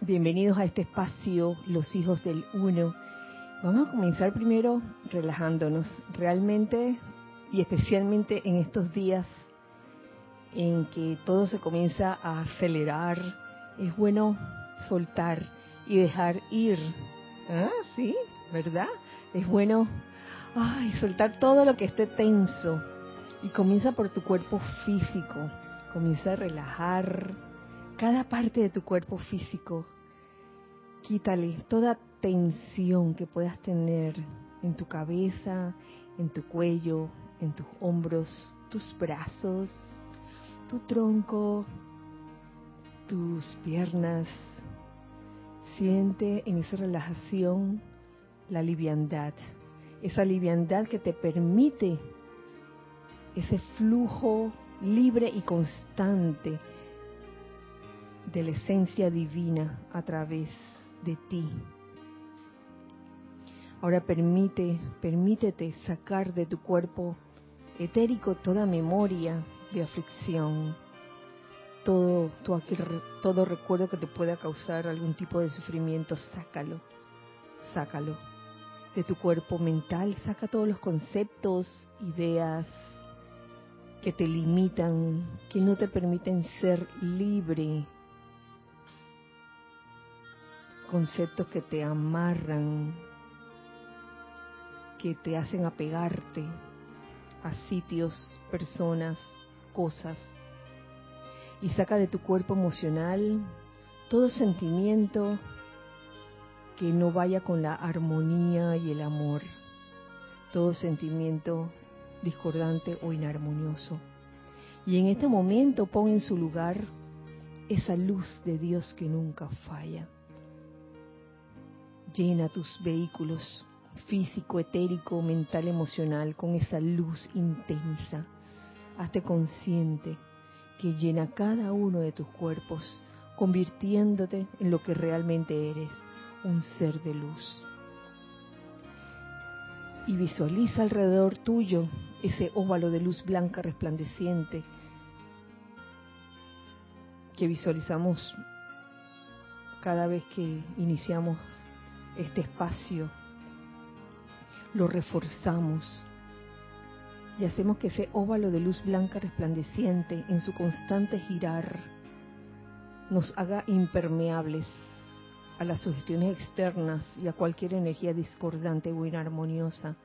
Bienvenidos a este espacio, los hijos del uno. Vamos a comenzar primero relajándonos. Realmente y especialmente en estos días en que todo se comienza a acelerar, es bueno soltar y dejar ir. ¿Ah, sí? ¿Verdad? Es bueno ay, soltar todo lo que esté tenso. Y comienza por tu cuerpo físico. Comienza a relajar cada parte de tu cuerpo físico. Quítale toda tensión que puedas tener en tu cabeza, en tu cuello, en tus hombros, tus brazos, tu tronco, tus piernas. Siente en esa relajación la liviandad, esa liviandad que te permite ese flujo libre y constante de la esencia divina a través de ti. Ahora permite, permítete sacar de tu cuerpo etérico toda memoria de aflicción, todo, todo, todo recuerdo que te pueda causar algún tipo de sufrimiento, sácalo, sácalo. De tu cuerpo mental, saca todos los conceptos, ideas que te limitan, que no te permiten ser libre, conceptos que te amarran, que te hacen apegarte a sitios, personas, cosas. Y saca de tu cuerpo emocional todo sentimiento que no vaya con la armonía y el amor, todo sentimiento discordante o inarmonioso. Y en este momento pon en su lugar esa luz de Dios que nunca falla. Llena tus vehículos físico, etérico, mental, emocional con esa luz intensa. Hazte consciente que llena cada uno de tus cuerpos, convirtiéndote en lo que realmente eres, un ser de luz. Y visualiza alrededor tuyo ese óvalo de luz blanca resplandeciente que visualizamos cada vez que iniciamos este espacio, lo reforzamos y hacemos que ese óvalo de luz blanca resplandeciente en su constante girar nos haga impermeables a las sugestiones externas y a cualquier energía discordante o inarmoniosa.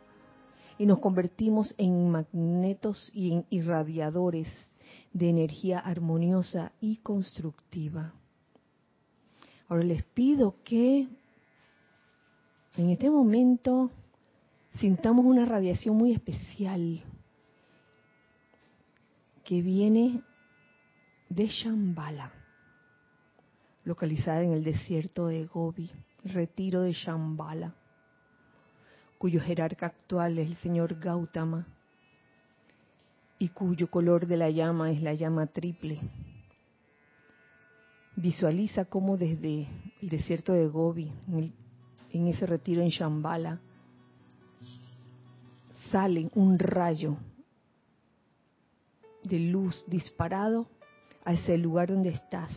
Y nos convertimos en magnetos y en irradiadores de energía armoniosa y constructiva. Ahora les pido que en este momento sintamos una radiación muy especial que viene de Shambhala, localizada en el desierto de Gobi, retiro de Shambhala, cuyo jerarca actual es el señor Gautama y cuyo color de la llama es la llama triple. Visualiza cómo desde el desierto de Gobi, en ese retiro en Shambhala, sale un rayo de luz disparado a ese lugar donde estás.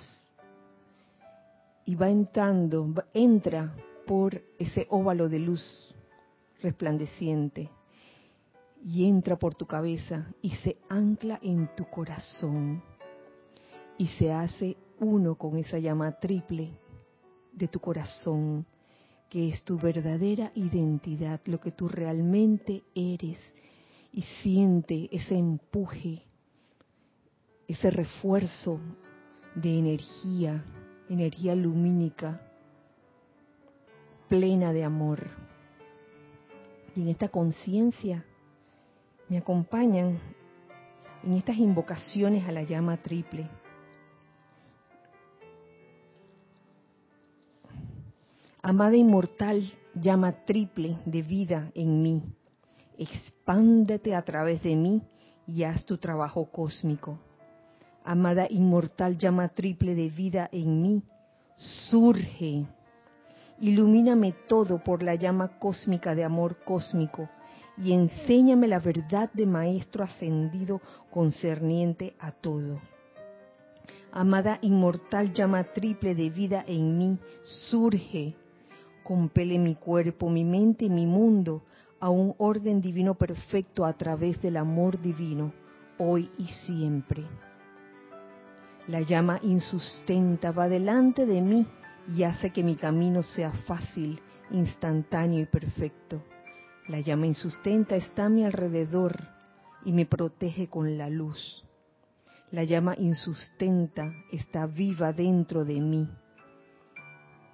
Y va entrando, entra por ese óvalo de luz resplandeciente y entra por tu cabeza y se ancla en tu corazón y se hace uno con esa llama triple de tu corazón que es tu verdadera identidad, lo que tú realmente eres, y siente ese empuje, ese refuerzo de energía, energía lumínica, plena de amor. Y en esta conciencia me acompañan en estas invocaciones a la llama triple Amada inmortal, llama triple de vida en mí. Expándete a través de mí y haz tu trabajo cósmico. Amada inmortal, llama triple de vida en mí. Surge. Ilumíname todo por la llama cósmica de amor cósmico y enséñame la verdad de Maestro ascendido concerniente a todo. Amada inmortal llama triple de vida en mí, surge, compele mi cuerpo, mi mente y mi mundo a un orden divino perfecto a través del amor divino, hoy y siempre. La llama insustenta va delante de mí y hace que mi camino sea fácil, instantáneo y perfecto. La llama insustenta está a mi alrededor y me protege con la luz. La llama insustenta está viva dentro de mí.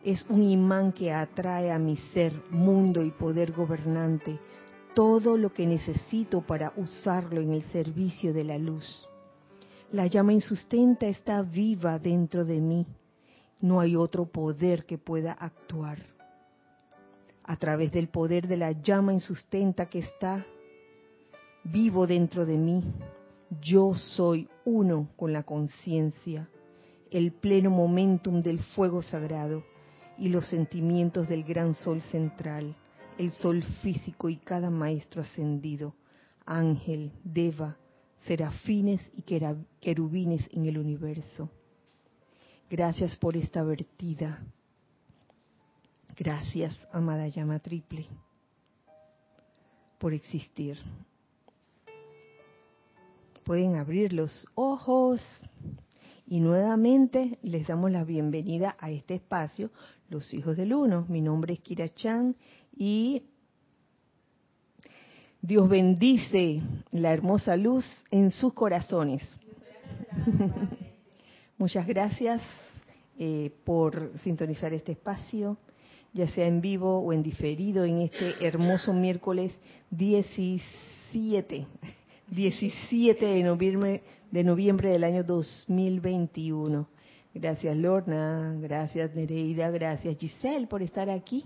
Es un imán que atrae a mi ser, mundo y poder gobernante todo lo que necesito para usarlo en el servicio de la luz. La llama insustenta está viva dentro de mí. No hay otro poder que pueda actuar. A través del poder de la llama insustenta que está vivo dentro de mí, yo soy uno con la conciencia, el pleno momentum del fuego sagrado y los sentimientos del gran sol central, el sol físico y cada maestro ascendido, ángel, deva, serafines y querubines en el universo. Gracias por esta vertida. Gracias, amada llama triple, por existir pueden abrir los ojos y nuevamente les damos la bienvenida a este espacio, Los Hijos del Uno. Mi nombre es Kira Chan y Dios bendice la hermosa luz en sus corazones. Muchas gracias eh, por sintonizar este espacio, ya sea en vivo o en diferido, en este hermoso miércoles 17 17 de noviembre, de noviembre del año 2021. Gracias Lorna, gracias Nereida, gracias Giselle por estar aquí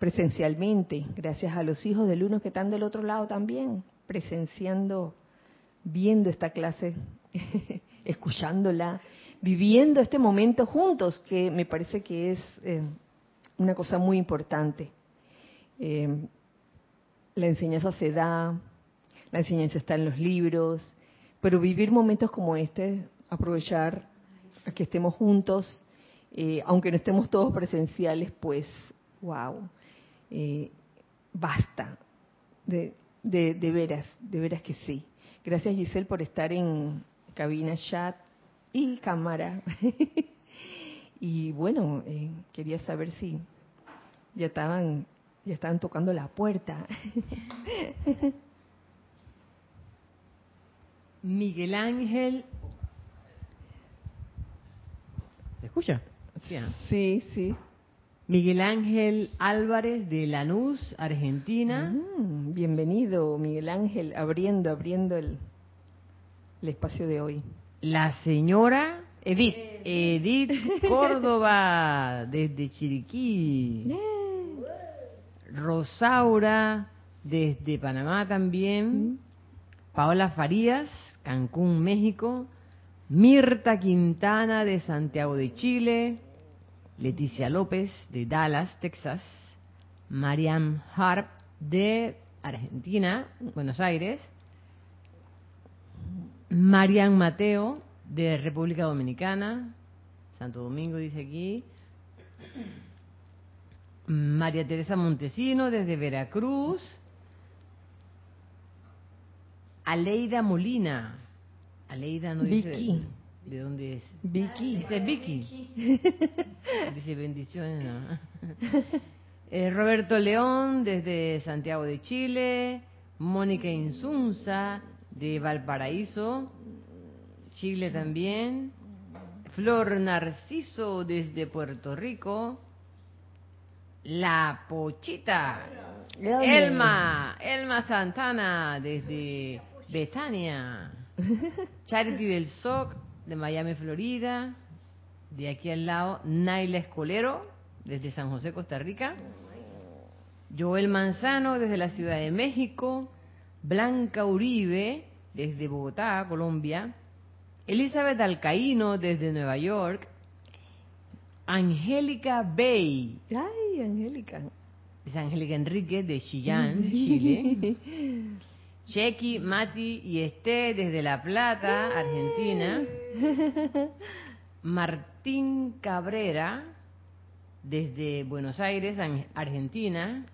presencialmente. Gracias a los hijos del uno que están del otro lado también, presenciando, viendo esta clase, escuchándola, viviendo este momento juntos, que me parece que es eh, una cosa muy importante. Eh, la enseñanza se da, la enseñanza está en los libros, pero vivir momentos como este, aprovechar que estemos juntos, eh, aunque no estemos todos presenciales, pues, wow, eh, basta, de, de, de veras, de veras que sí. Gracias Giselle por estar en cabina, chat y cámara. y bueno, eh, quería saber si ya estaban, ya estaban tocando la puerta. Miguel Ángel. ¿Se escucha? Sí, sí. Miguel Ángel Álvarez de Lanús, Argentina. Mm, bienvenido, Miguel Ángel, abriendo, abriendo el, el espacio de hoy. La señora Edith, Edith Córdoba, desde Chiriquí. Rosaura, desde Panamá también. Mm. Paola Farías, Cancún, México, Mirta Quintana de Santiago de Chile, Leticia López de Dallas, Texas, Mariam Harp de Argentina, Buenos Aires, Marian Mateo de República Dominicana, Santo Domingo dice aquí, María Teresa Montesino desde Veracruz, Aleida Molina. Aleida no dice. De, dónde es. Vicky. Dice Vicky. dice bendiciones. Eh, Roberto León desde Santiago de Chile. Mónica Insunza de Valparaíso. Chile también. Flor Narciso desde Puerto Rico. La Pochita. Elma, Elma Santana desde Betania. Charity del SOC de Miami, Florida. De aquí al lado, Naila Escolero desde San José, Costa Rica. Joel Manzano desde la Ciudad de México. Blanca Uribe desde Bogotá, Colombia. Elizabeth Alcaíno desde Nueva York. Angélica Bay. Ay, Angélica. Es Angélica Enrique de Chillán, Chile. Chequi, Mati y Esté desde La Plata, Argentina. Martín Cabrera, desde Buenos Aires, Argentina,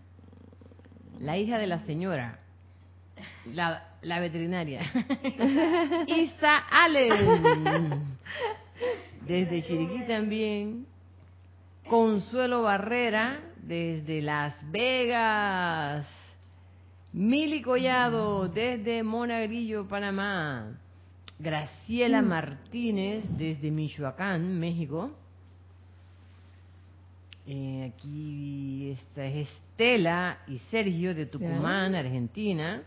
la hija de la señora, la, la veterinaria, Isa Allen, desde Chiriquí también, Consuelo Barrera, desde Las Vegas, Mili Collado, desde Monagrillo, Panamá, Graciela mm. Martínez, desde Michoacán, México, eh, aquí está Estela y Sergio de Tucumán, Argentina.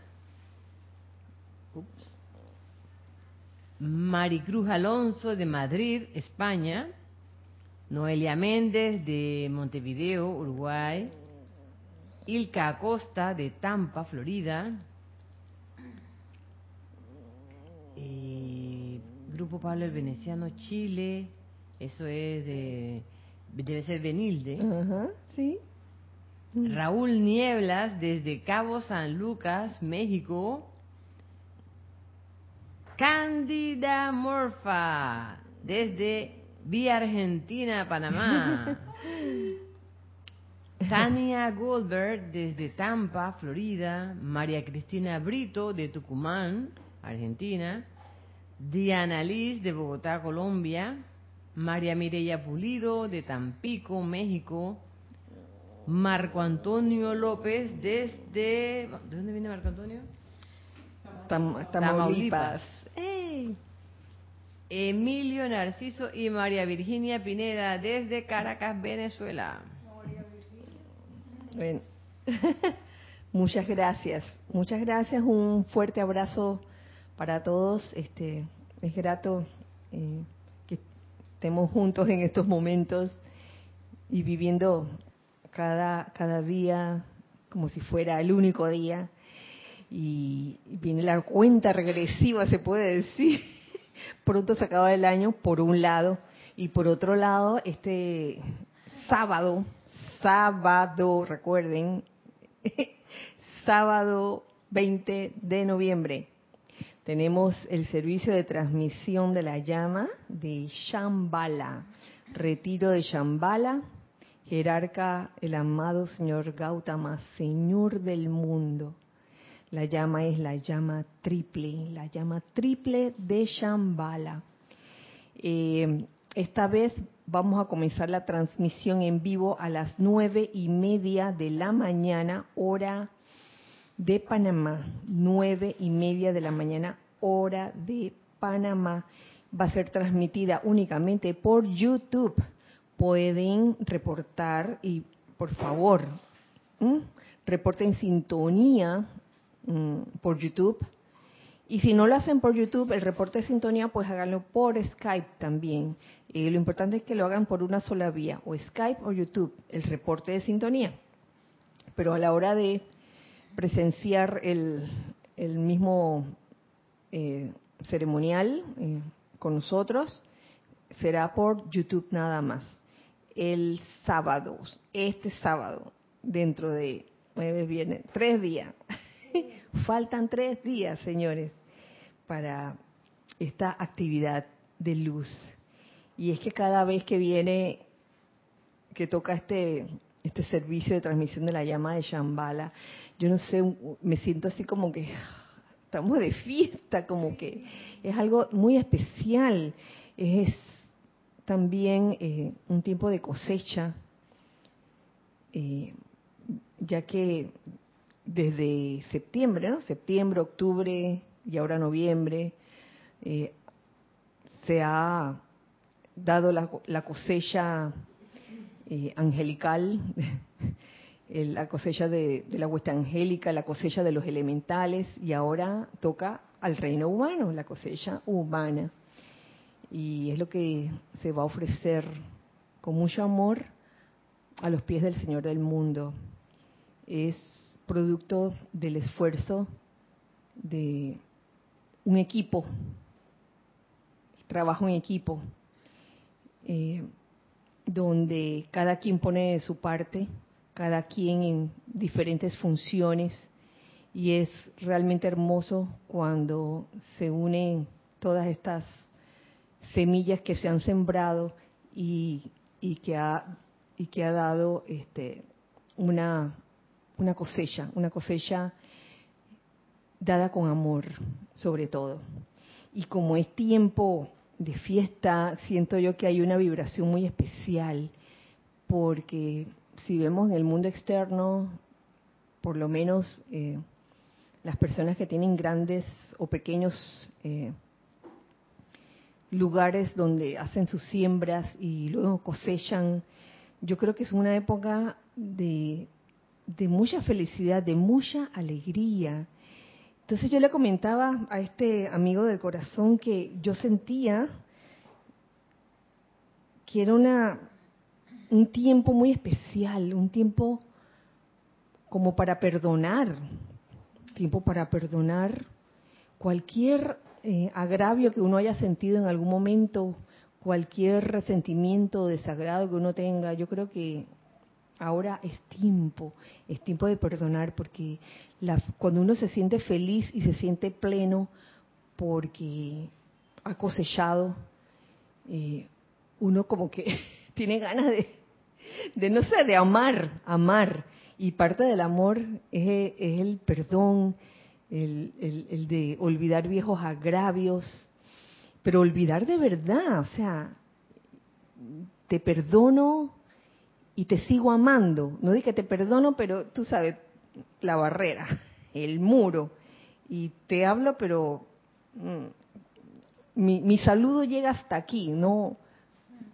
Maricruz Alonso de Madrid, España. Noelia Méndez de Montevideo, Uruguay. Ilka Acosta de Tampa, Florida. Eh, Grupo Pablo el Veneciano, Chile. Eso es de debe ser Benilde. sí. Raúl Nieblas desde Cabo San Lucas, México. Cándida Morfa desde Vía Argentina, Panamá. Tania Goldberg desde Tampa, Florida. María Cristina Brito de Tucumán, Argentina. Diana Liz de Bogotá, Colombia. María Mireya Pulido de Tampico, México. Marco Antonio López desde... ¿De dónde viene Marco Antonio? Tamaulipas. Emilio Narciso y María Virginia Pineda desde Caracas, Venezuela. Muchas gracias. Muchas gracias. Un fuerte abrazo para todos. Este, es grato eh, estemos juntos en estos momentos y viviendo cada, cada día como si fuera el único día. Y viene la cuenta regresiva, se puede decir. Pronto se acaba el año, por un lado. Y por otro lado, este sábado, sábado, recuerden, sábado 20 de noviembre, tenemos el servicio de transmisión de la llama de Shambhala, retiro de Shambhala, jerarca el amado señor Gautama, señor del mundo. La llama es la llama triple, la llama triple de Shambhala. Eh, esta vez vamos a comenzar la transmisión en vivo a las nueve y media de la mañana, hora de Panamá, nueve y media de la mañana, hora de Panamá. Va a ser transmitida únicamente por YouTube. Pueden reportar y, por favor, reporten sintonía por YouTube. Y si no lo hacen por YouTube, el reporte de sintonía, pues háganlo por Skype también. lo importante es que lo hagan por una sola vía, o Skype o YouTube, el reporte de sintonía. Pero a la hora de presenciar el, mismo eh, ceremonial eh, con nosotros será por YouTube nada más. El sábado, este sábado, dentro de nueve tres días. Faltan tres días, señores, para esta actividad de luz. Y es que cada vez que viene, que toca este, este servicio de transmisión de la llama de Shambhala, yo no sé, me siento así como que estamos de fiesta, como que es algo muy especial. Es también eh, un tiempo de cosecha, eh, ya que desde septiembre, ¿no? Septiembre, octubre y ahora noviembre, eh, se ha dado la, la cosecha angelical la cosecha de, la huesta angélica, la cosecha de los elementales y ahora toca al reino humano, la cosecha humana. Y es lo que se va a ofrecer con mucho amor a los pies del Señor del mundo. Es producto del esfuerzo de un equipo, trabajo en equipo, eh, donde cada quien pone su parte cada quien en diferentes funciones y es realmente hermoso cuando se unen todas estas semillas que se han sembrado y, y que ha y que ha dado este una una cosecha, una cosecha dada con amor, sobre todo. Y como es tiempo de fiesta, siento yo que hay una vibración muy especial, porque si vemos en el mundo externo, por lo menos eh, las personas que tienen grandes o pequeños eh, lugares donde hacen sus siembras y luego cosechan, yo creo que es una época de, de mucha felicidad, de mucha alegría. Entonces yo le comentaba a este amigo del corazón que yo sentía que era una, un tiempo muy especial, un tiempo como para perdonar, tiempo para perdonar cualquier eh, agravio que uno haya sentido en algún momento, cualquier resentimiento o desagrado que uno tenga. Yo creo que ahora es tiempo, es tiempo de perdonar, porque cuando uno se siente feliz y se siente pleno porque ha cosechado, eh, uno como que tiene ganas de, de, no sé, de amar, amar. Y parte del amor es, el perdón, el, el, de olvidar viejos agravios, pero olvidar de verdad, o sea, te perdono y te sigo amando. No dije te perdono, pero tú sabes, la barrera, el muro. Y te hablo, pero mm, mi, mi saludo llega hasta aquí, no,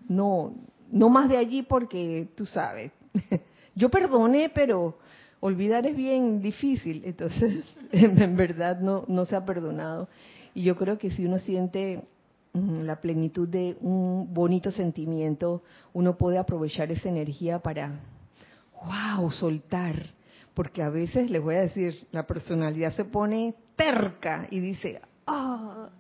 no, no más de allí porque tú sabes. Yo perdoné, pero olvidar es bien difícil, entonces en verdad no, no se ha perdonado. Y yo creo que si uno siente la plenitud de un bonito sentimiento, uno puede aprovechar esa energía para, wow, soltar. Porque a veces, les voy a decir, la personalidad se pone terca y dice, ah,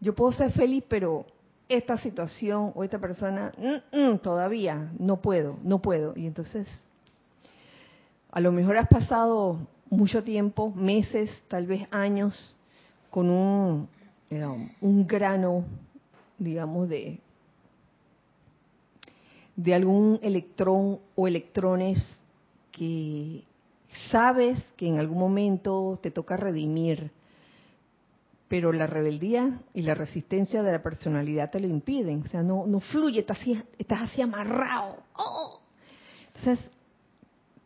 yo puedo ser feliz, pero esta situación o esta persona, mm, mm, todavía no puedo, no puedo. Y entonces, a lo mejor has pasado mucho tiempo, meses, tal vez años, con un, un grano, digamos, de, de algún electrón o electrones que sabes que en algún momento te toca redimir pero la rebeldía y la resistencia de la personalidad te lo impiden. O sea, no, no fluye, estás así, estás así amarrado. ¡Oh! Entonces,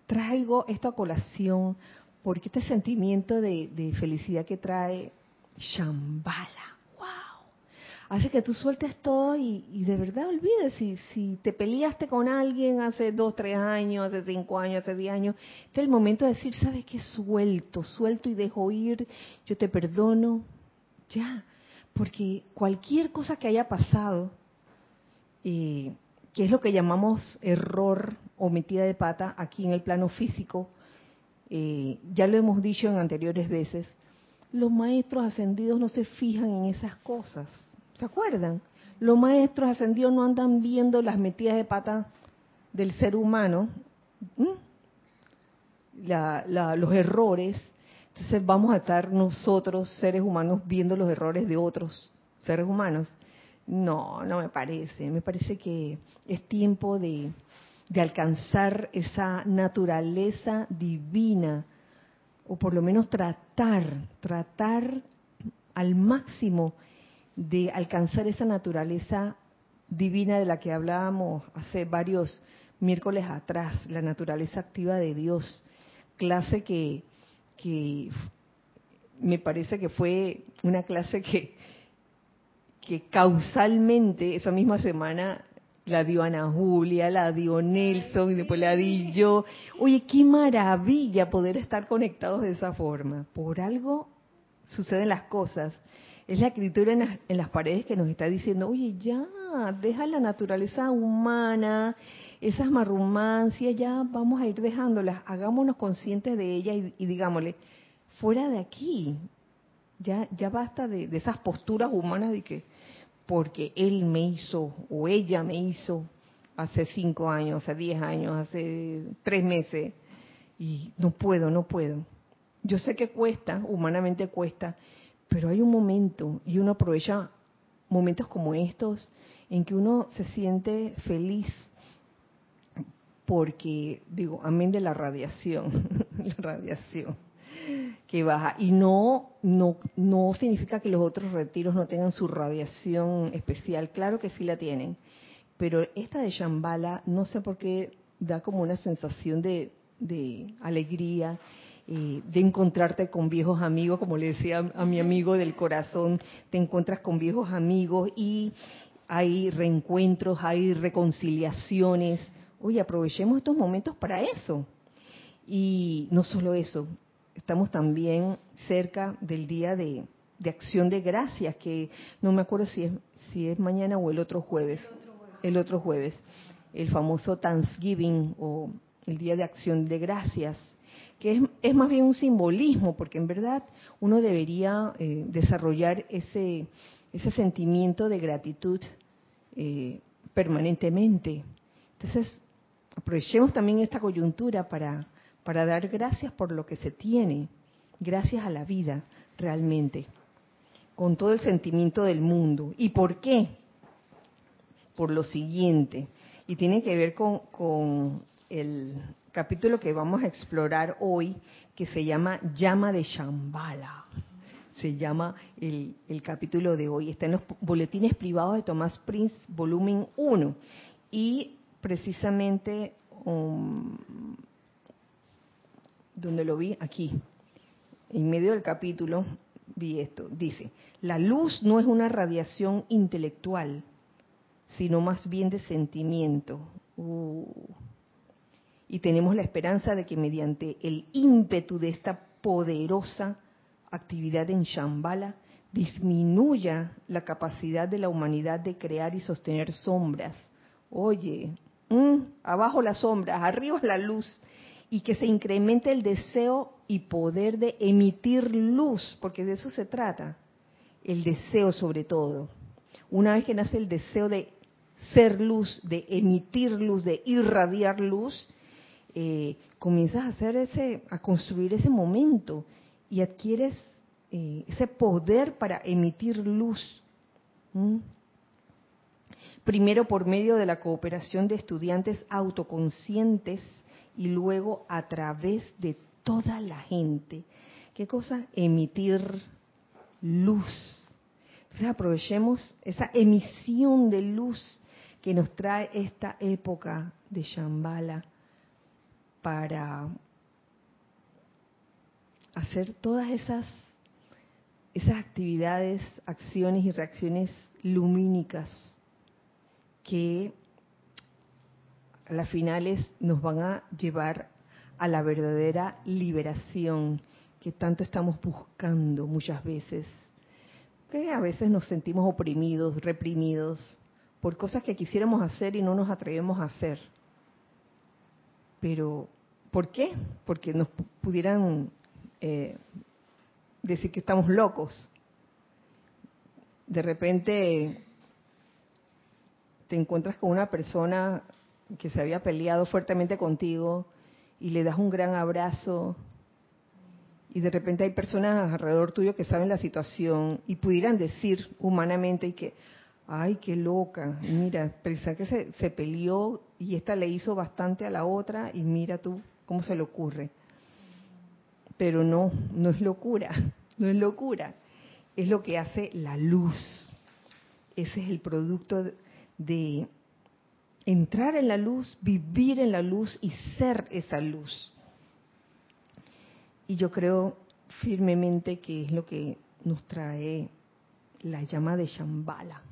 traigo esto a colación porque este sentimiento de, felicidad que trae Shambhala, wow, hace que tú sueltes todo y, de verdad olvides si, si te peleaste con alguien hace dos, tres años, hace cinco años, hace diez años, este es el momento de decir, ¿sabes qué? Suelto, suelto y dejo ir, yo te perdono, ya, porque cualquier cosa que haya pasado, eh, que es lo que llamamos error o metida de pata aquí en el plano físico, eh, ya lo hemos dicho en anteriores veces, los maestros ascendidos no se fijan en esas cosas. ¿Se acuerdan? Los maestros ascendidos no andan viendo las metidas de pata del ser humano, los errores, entonces vamos a estar nosotros, seres humanos, viendo los errores de otros seres humanos. No, no me parece. Me parece que es tiempo de, alcanzar esa naturaleza divina, o por lo menos tratar, tratar al máximo de alcanzar esa naturaleza divina de la que hablábamos hace varios miércoles atrás, la naturaleza activa de Dios, clase que que me parece que fue una clase que, que causalmente esa misma semana la dio Ana Julia, la dio Nelson y después la di yo. Oye, qué maravilla poder estar conectados de esa forma. Por algo suceden las cosas. Es la escritura en las, en las paredes que nos está diciendo, oye, ya, deja la naturaleza humana, esas marrumancias ya vamos a ir dejándolas, hagámonos conscientes de ellas y, digámosle, fuera de aquí, ya, ya basta de, esas posturas humanas de que porque él me hizo o ella me hizo hace cinco años, hace diez años, hace tres meses, y no puedo, no puedo. Yo sé que cuesta, humanamente cuesta, pero hay un momento y uno aprovecha momentos como estos en que uno se siente feliz porque, digo, amén de la radiación, la radiación que baja. Y no, no, no significa que los otros retiros no tengan su radiación especial, claro que sí la tienen, pero esta de Shambhala, no sé por qué da como una sensación de, de alegría, eh, de encontrarte con viejos amigos, como le decía a mi amigo del corazón, te encuentras con viejos amigos y hay reencuentros, hay reconciliaciones. Oye, aprovechemos estos momentos para eso. Y no solo eso, estamos también cerca del día de, acción de gracias, que no me acuerdo si es, si es mañana o el otro jueves. El otro jueves. El famoso Thanksgiving o el día de acción de gracias que es, más bien un simbolismo, porque en verdad uno debería eh, desarrollar ese, ese sentimiento de gratitud eh, permanentemente. Entonces, aprovechemos también esta coyuntura para, para dar gracias por lo que se tiene, gracias a la vida realmente, con todo el sentimiento del mundo. ¿Y por qué? Por lo siguiente, y tiene que ver con, el, capítulo que vamos a explorar hoy, que se llama Llama de Shambhala. Se llama el, capítulo de hoy. Está en los boletines privados de Tomás Prince, volumen 1. Y precisamente, um, donde lo vi, aquí, en medio del capítulo, vi esto. Dice, la luz no es una radiación intelectual, sino más bien de sentimiento. Uh y tenemos la esperanza de que mediante el ímpetu de esta poderosa actividad en Shambhala disminuya la capacidad de la humanidad de crear y sostener sombras. Oye, abajo las sombras, arriba la luz, y que se incremente el deseo y poder de emitir luz, porque de eso se trata, el deseo sobre todo. Una vez que nace el deseo de ser luz, de emitir luz, de irradiar luz, eh, comienzas a hacer ese, a construir ese momento y adquieres eh, ese poder para emitir luz. Primero por medio de la cooperación de estudiantes autoconscientes y luego a través de toda la gente. ¿Qué cosa? Emitir luz. Entonces aprovechemos esa emisión de luz que nos trae esta época de Shambhala para hacer todas esas, esas actividades, acciones y reacciones lumínicas que las finales nos van a llevar a la verdadera liberación que tanto estamos buscando muchas veces. Que a veces nos sentimos oprimidos, reprimidos por cosas que quisiéramos hacer y no nos atrevemos a hacer. Pero ¿Por qué? Porque nos pudieran eh, decir que estamos locos. De repente te encuentras con una persona que se había peleado fuertemente contigo y le das un gran abrazo y de repente hay personas alrededor tuyo que saben la situación y pudieran decir humanamente y que, ay, qué loca, mira, pensar que se, se peleó y esta le hizo bastante a la otra y mira tú ¿Cómo se le ocurre? Pero no, no es locura, no es locura. Es lo que hace la luz. Ese es el producto de entrar en la luz, vivir en la luz y ser esa luz. Y yo creo firmemente que es lo que nos trae la llama de Shambhala,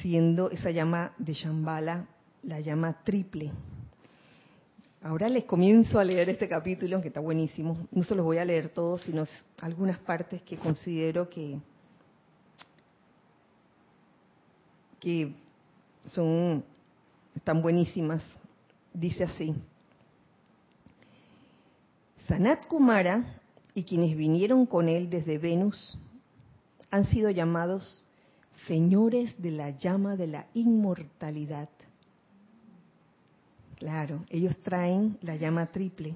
siendo esa llama de Shambhala la llama triple, Ahora les comienzo a leer este capítulo, que está buenísimo. No se los voy a leer todos, sino algunas partes que considero que, que son están buenísimas. Dice así: Sanat Kumara y quienes vinieron con él desde Venus han sido llamados señores de la llama de la inmortalidad. Claro, ellos traen la llama triple,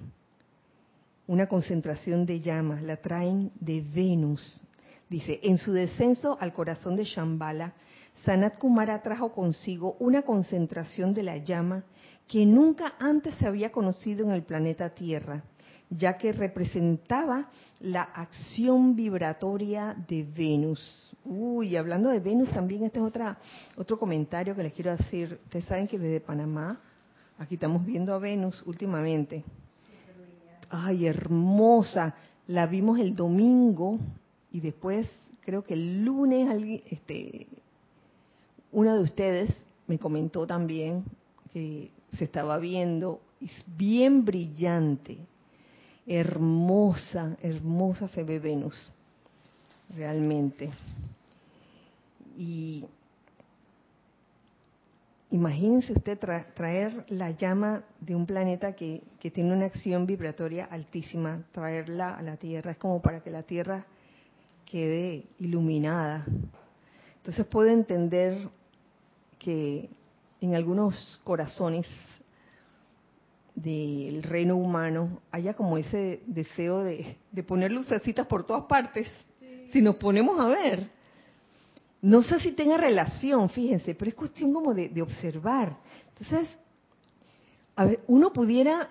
una concentración de llamas, la traen de Venus, Dice, en su descenso al corazón de Shambhala, Sanat Kumara trajo consigo una concentración de la llama que nunca antes se había conocido en el planeta Tierra, ya que representaba la acción vibratoria de Venus. Uy, hablando de Venus también, este es otra, otro comentario que les quiero decir. Ustedes saben que desde Panamá, aquí estamos viendo a Venus últimamente. Ay, hermosa. La vimos el domingo y después, creo que el lunes, este, una de ustedes me comentó también que se estaba viendo, es bien brillante, hermosa, hermosa se ve Venus, realmente. Y imagínense usted traer la llama de un planeta que, que tiene una acción vibratoria altísima, traerla a la Tierra, es como para que la Tierra quede iluminada. Entonces puedo entender que en algunos corazones del reino humano haya como ese deseo de, poner lucecitas por todas partes, si nos ponemos a ver. No sé si tenga relación, fíjense, pero es cuestión como de, observar. Entonces, a ver, uno pudiera,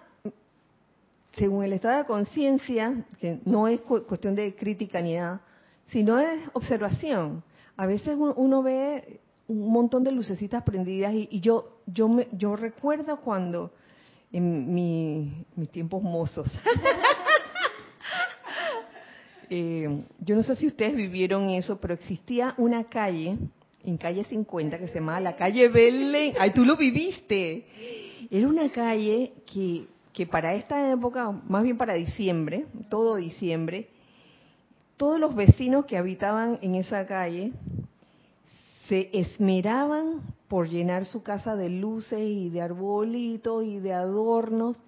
según el estado de conciencia, que no es cuestión de crítica ni nada, sino es observación. A veces uno ve un montón de lucecitas prendidas y, yo yo me, yo recuerdo cuando en mi, mis tiempos mozos. Eh, yo no sé si ustedes vivieron eso pero existía una calle en calle 50 que se llamaba la calle Belén. Ay tú lo viviste. Era una calle que que para esta época más bien para diciembre todo diciembre todos los vecinos que habitaban en esa calle se esmeraban por llenar su casa de luces y de arbolitos y de adornos.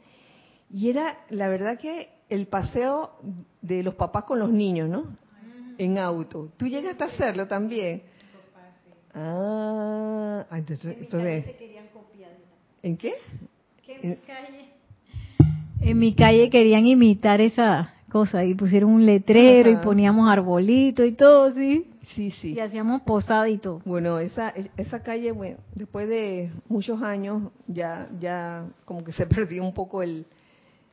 Y era, la verdad que el paseo de los papás con los niños, ¿no? En auto. ¿Tú llegaste a hacerlo también? Ah, ah entonces... ¿En qué? en mi calle... En mi calle querían imitar esa cosa y pusieron un letrero y poníamos arbolitos y todo, ¿sí? Sí, sí. Y hacíamos todo. Bueno, esa, esa calle, bueno, después de muchos años, ya, ya como que se perdió un poco el,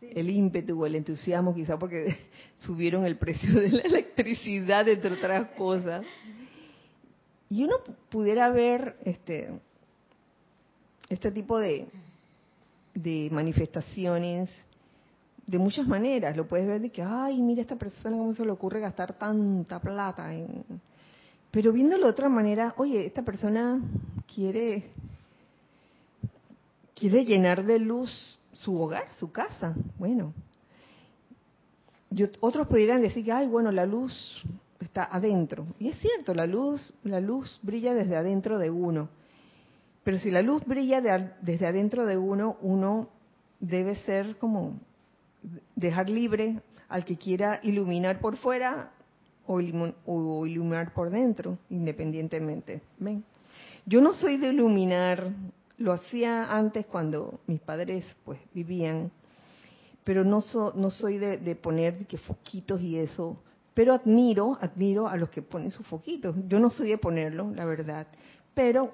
el ímpetu o el entusiasmo, quizá porque subieron el precio de la electricidad, entre otras cosas. Y uno pudiera ver este, este tipo de, de manifestaciones de muchas maneras. Lo puedes ver de que, ay, mira esta persona, cómo se le ocurre gastar tanta plata en, pero viéndolo de otra manera, oye, esta persona quiere, quiere llenar de luz su hogar, su casa. Bueno, otros pudieran decir que, ay, bueno, la luz está adentro. Y es cierto, la luz, la luz brilla desde adentro de uno. Pero si la luz brilla desde adentro de uno, uno debe ser como dejar libre al que quiera iluminar por fuera o, iluminar por dentro, independientemente. ¿Ven? Yo no soy de iluminar, lo hacía antes cuando mis padres pues vivían, pero no, no soy de, poner que foquitos y eso, pero admiro, admiro a los que ponen sus foquitos. Yo no soy de ponerlo, la verdad, pero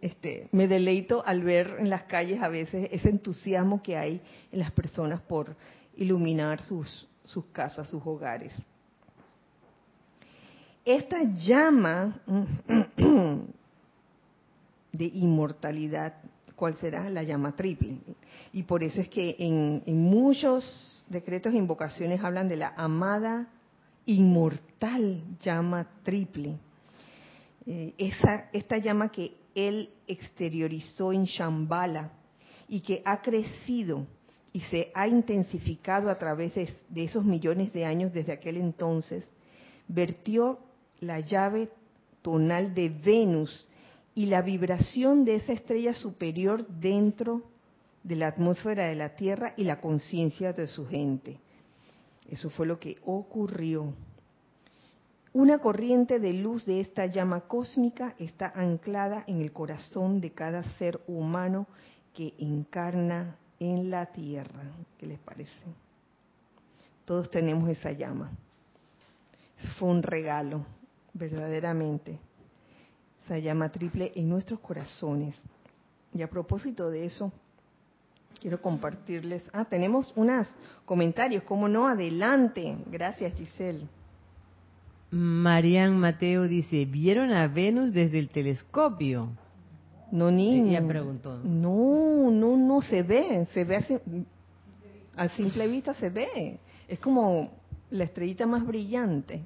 este, me deleito al ver en las calles a veces ese entusiasmo que hay en las personas por iluminar sus, sus casas, sus hogares esta llama de inmortalidad, ¿cuál será? La llama triple. Y por eso es que en, muchos decretos e invocaciones hablan de la amada inmortal llama triple. Eh, esa, esta llama que él exteriorizó en Shambhala y que ha crecido y se ha intensificado a través de esos millones de años desde aquel entonces, vertió la llave tonal de Venus y la vibración de esa estrella superior dentro de la atmósfera de la Tierra y la conciencia de su gente. Eso fue lo que ocurrió. Una corriente de luz de esta llama cósmica está anclada en el corazón de cada ser humano que encarna en la Tierra. ¿Qué les parece? Todos tenemos esa llama. Fue un regalo verdaderamente. Esa llama triple en nuestros corazones. Y a propósito de eso, quiero compartirles. Ah, tenemos unos comentarios, ¿cómo no? Adelante. Gracias, Giselle. Marian Mateo dice, ¿vieron a Venus desde el telescopio? No, niña. Ella preguntó. No, no, no se ve. Se ve así, a simple vista se ve. Es como la estrellita más brillante.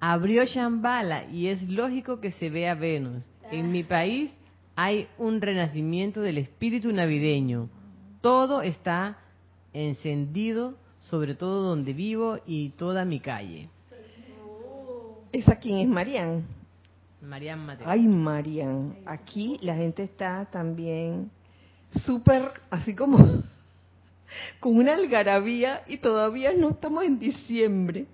Abrió Shambhala y es lógico que se vea Venus. En mi país hay un renacimiento del espíritu navideño. Todo está encendido, sobre todo donde vivo y toda mi calle. ¿Esa quién es Marian? Marian Mateo. Ay, Marian. Aquí la gente está también súper, así como con una algarabía y todavía no estamos en diciembre.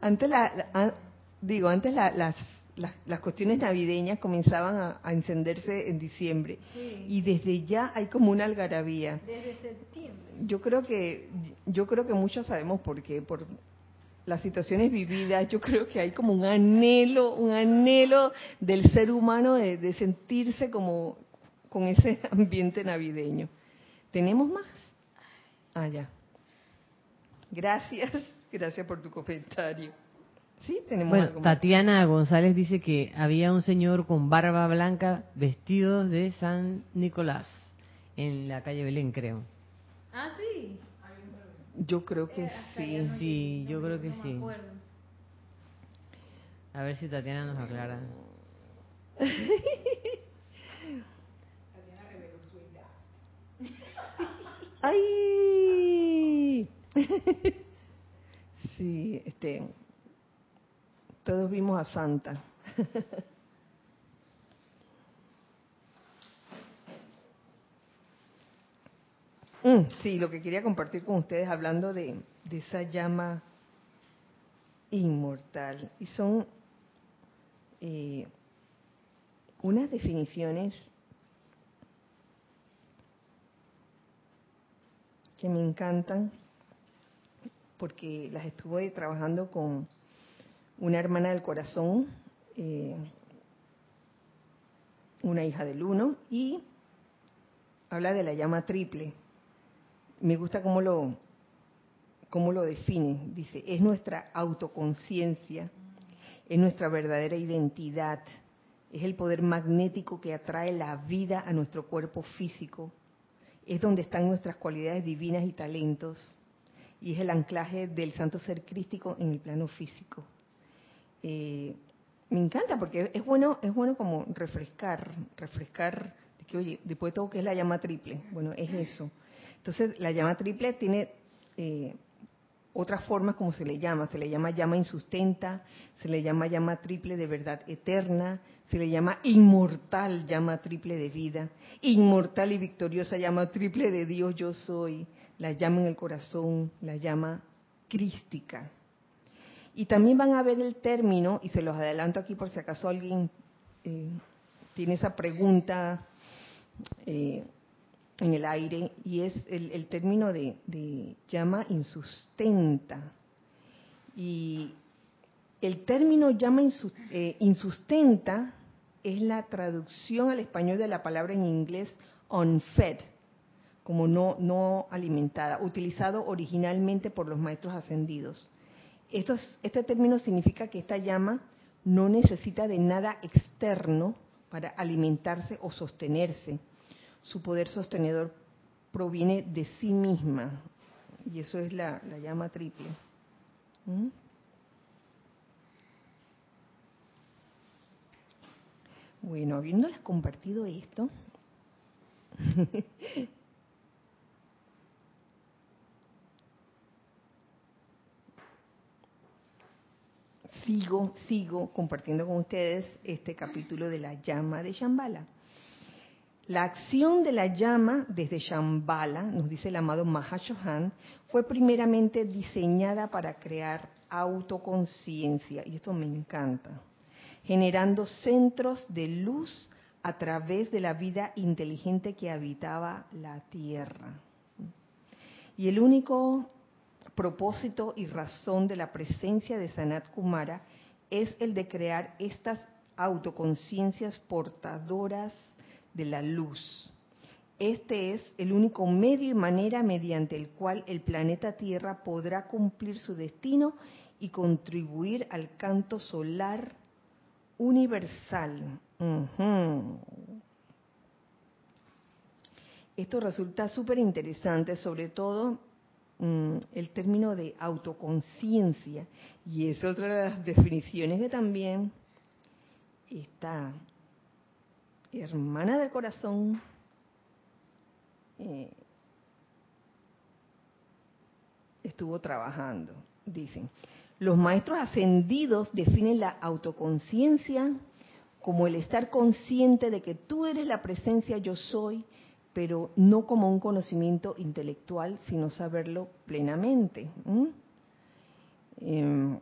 Antes la, digo, antes la- las, las las cuestiones navideñas comenzaban a, a encenderse en diciembre y desde ya hay como una algarabía. Desde septiembre. Yo creo que yo creo que muchos sabemos por qué, por las situaciones vividas. Yo creo que hay como un anhelo, un anhelo del ser humano de, de sentirse como con ese ambiente navideño. ¿Tenemos más? Ah, ya. Gracias, gracias por tu comentario. Sí, tenemos Bueno, algo. Tatiana González dice que había un señor con barba blanca vestido de San Nicolás en la calle Belén, creo. Ah, sí. Yo creo que sí. Sí, yo creo que No sí. A ver si Tatiana nos aclara. ¡Ay! Sí, este. Todos vimos a Santa. Mm, sí, lo que quería compartir con ustedes hablando de, de esa llama inmortal. Y son eh, unas definiciones que me encantan porque las estuve trabajando con una hermana del corazón, eh, una hija del uno, y habla de la llama triple. Me gusta cómo lo, cómo lo define. Dice, es nuestra autoconciencia, es nuestra verdadera identidad, es el poder magnético que atrae la vida a nuestro cuerpo físico, es donde están nuestras cualidades divinas y talentos, y es el anclaje del santo ser crístico en el plano físico. Eh, me encanta porque es bueno, es bueno como refrescar, refrescar de que oye, después de todo que es la llama triple, bueno es eso. Entonces la llama triple tiene eh, otras formas como se le llama, se le llama llama insustenta, se le llama llama triple de verdad eterna, se le llama inmortal llama triple de vida, inmortal y victoriosa llama triple de Dios yo soy, la llama en el corazón, la llama crística. Y también van a ver el término, y se los adelanto aquí por si acaso alguien eh, tiene esa pregunta eh, en el aire, y es el, el término de, de llama insustenta. Y el término llama eh, insustenta es la traducción al español de la palabra en inglés unfed, como no, no alimentada, utilizado originalmente por los maestros ascendidos. Esto es- este término significa que esta llama no necesita de nada externo para alimentarse o sostenerse. Su poder sostenedor proviene de sí misma. Y eso es la, la llama triple. ¿Mm? Bueno, habiéndoles compartido esto, sigo, sigo compartiendo con ustedes este capítulo de la llama de Shambhala. La acción de la llama desde Shambhala, nos dice el amado Mahashohan, fue primeramente diseñada para crear autoconciencia, y esto me encanta, generando centros de luz a través de la vida inteligente que habitaba la Tierra. Y el único propósito y razón de la presencia de Sanat Kumara es el de crear estas autoconciencias portadoras de la luz. Este es el único medio y manera mediante el cual el planeta Tierra podrá cumplir su destino y contribuir al canto solar universal. Esto resulta súper interesante, sobre todo mm, el término de autoconciencia. Y es otra de las definiciones que también esta hermana del corazón eh, estuvo trabajando. Dicen, los maestros ascendidos definen la autoconciencia como el estar consciente de que tú eres la presencia yo soy, pero no como un conocimiento intelectual, sino saberlo plenamente. Em,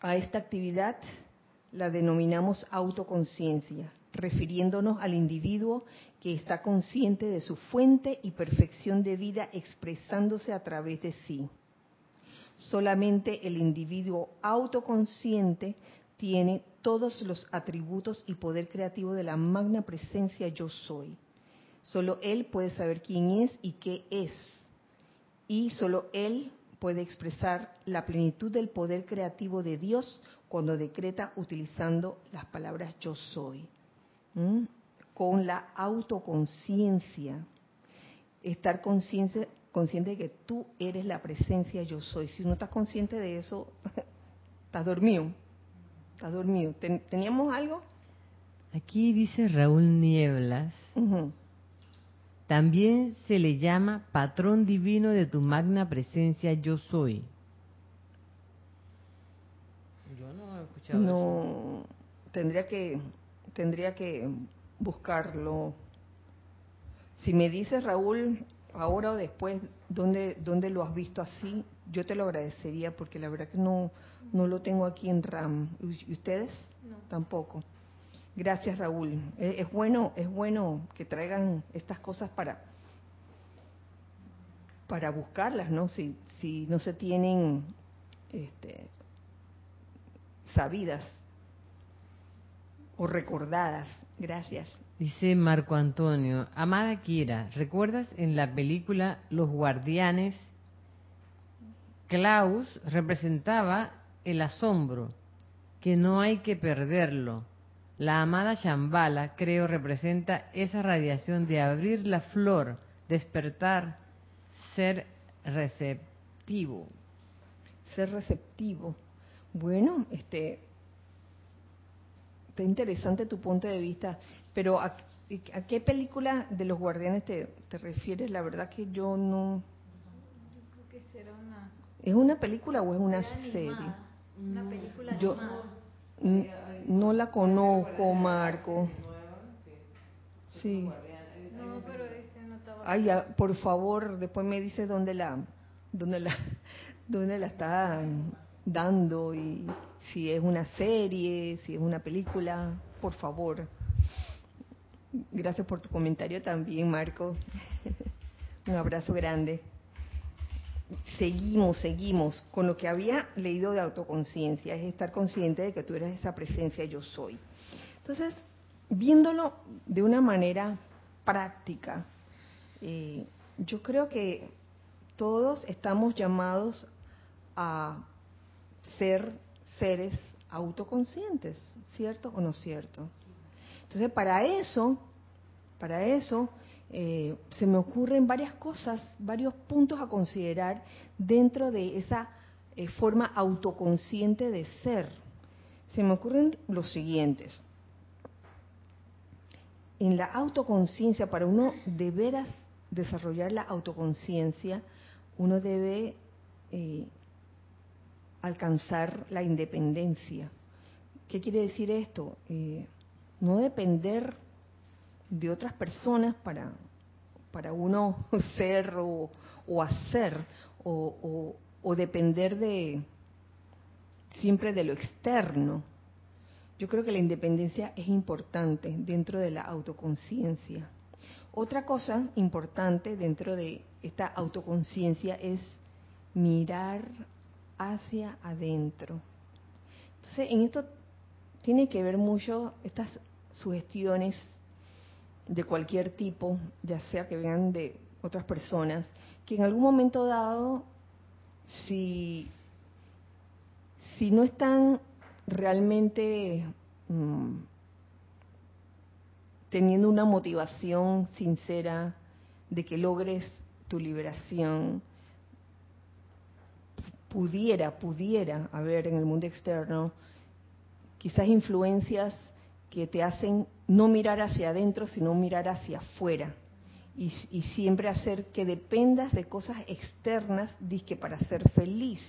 a esta actividad la denominamos autoconciencia, refiriéndonos al individuo que está consciente de su fuente y perfección de vida expresándose a través de sí. Solamente el individuo autoconsciente tiene todos los atributos y poder creativo de la magna presencia yo soy. Solo él puede saber quién es y qué es. Y solo él puede expresar la plenitud del poder creativo de Dios cuando decreta utilizando las palabras yo soy. Con la autoconciencia. Estar consciente, consciente de que tú eres la presencia yo soy. Si no estás consciente de eso, estás dormido. Estás dormido. ¿Teníamos algo? Aquí dice Raúl Nieblas. También se le llama patrón divino de tu magna presencia yo soy. Yo no he escuchado No, tendría que tendría que buscarlo. Si me dices Raúl, ahora o después, ¿dónde, ¿dónde lo has visto así? Yo te lo agradecería porque la verdad que no, no lo tengo aquí en RAM. ¿Y ustedes? No. Tampoco. Gracias, Raúl. Es, bueno, es bueno que traigan estas cosas para para buscarlas, ¿no? Si, si no se tienen este, sabidas o recordadas. Gracias. Dice Marco Antonio, amada Kira, ¿recuerdas en la película Los Guardianes? Klaus representaba el asombro, que no hay que perderlo, la amada Shambhala, creo, representa esa radiación de abrir la flor, despertar, ser receptivo. Ser receptivo. Bueno, este, está interesante tu punto de vista, pero ¿a, qué película de los guardianes te, refieres? La verdad que yo no... ¿Es una película o es una serie? Una película yo, no la conozco, Marco. Sí. No, pero ese no estaba. Ay, por favor, después me dice dónde la, dónde la, dónde la está dando y si es una serie, si es una película, por favor. Gracias por tu comentario también, Marco. Un abrazo grande seguimos, seguimos con lo que había leído de autoconciencia, es estar consciente de que tú eres esa presencia yo soy. Entonces, viéndolo de una manera práctica, eh, yo creo que todos estamos llamados a ser seres autoconscientes, ¿cierto o no cierto? Entonces, para eso, para eso, eh, se me ocurren varias cosas, varios puntos a considerar dentro de esa eh, forma autoconsciente de ser. Se me ocurren los siguientes. En la autoconciencia, para uno de veras desarrollar la autoconciencia, uno debe eh, alcanzar la independencia. ¿Qué quiere decir esto? no depender de otras personas para, para uno ser o, hacer o, o, depender de siempre de lo externo. Yo creo que la independencia es importante dentro de la autoconciencia. Otra cosa importante dentro de esta autoconciencia es mirar hacia adentro. Entonces, en esto tiene que ver mucho estas sugestiones de cualquier tipo, ya sea que vengan de otras personas, que en algún momento dado, si, si no están realmente mm, teniendo una motivación sincera de que logres tu liberación, pudiera, pudiera haber en el mundo externo quizás influencias que te hacen no mirar hacia adentro, sino mirar hacia afuera. Y, y siempre hacer que dependas de cosas externas, disque para ser feliz.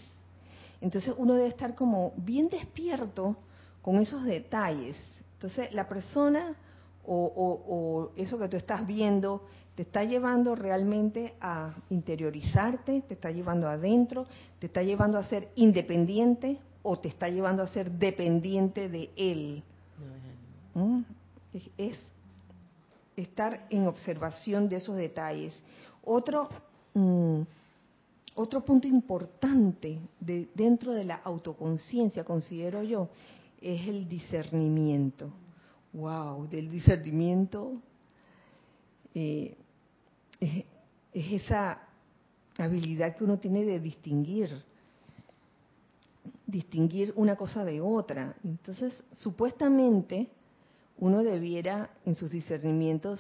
Entonces uno debe estar como bien despierto con esos detalles. Entonces la persona o, eso que tú estás viendo te está llevando realmente a interiorizarte, te está llevando adentro, te está llevando a ser independiente o te está llevando a ser dependiente de él. ¿Mm? Es, estar en observación de esos detalles. Otro, mm, otro punto importante de, dentro de la autoconciencia, considero yo, es el discernimiento wow, del discernimiento, eh, es, esa habilidad que uno tiene de distinguir, distinguir una cosa de otra. Entonces, supuestamente, uno debiera en sus discernimientos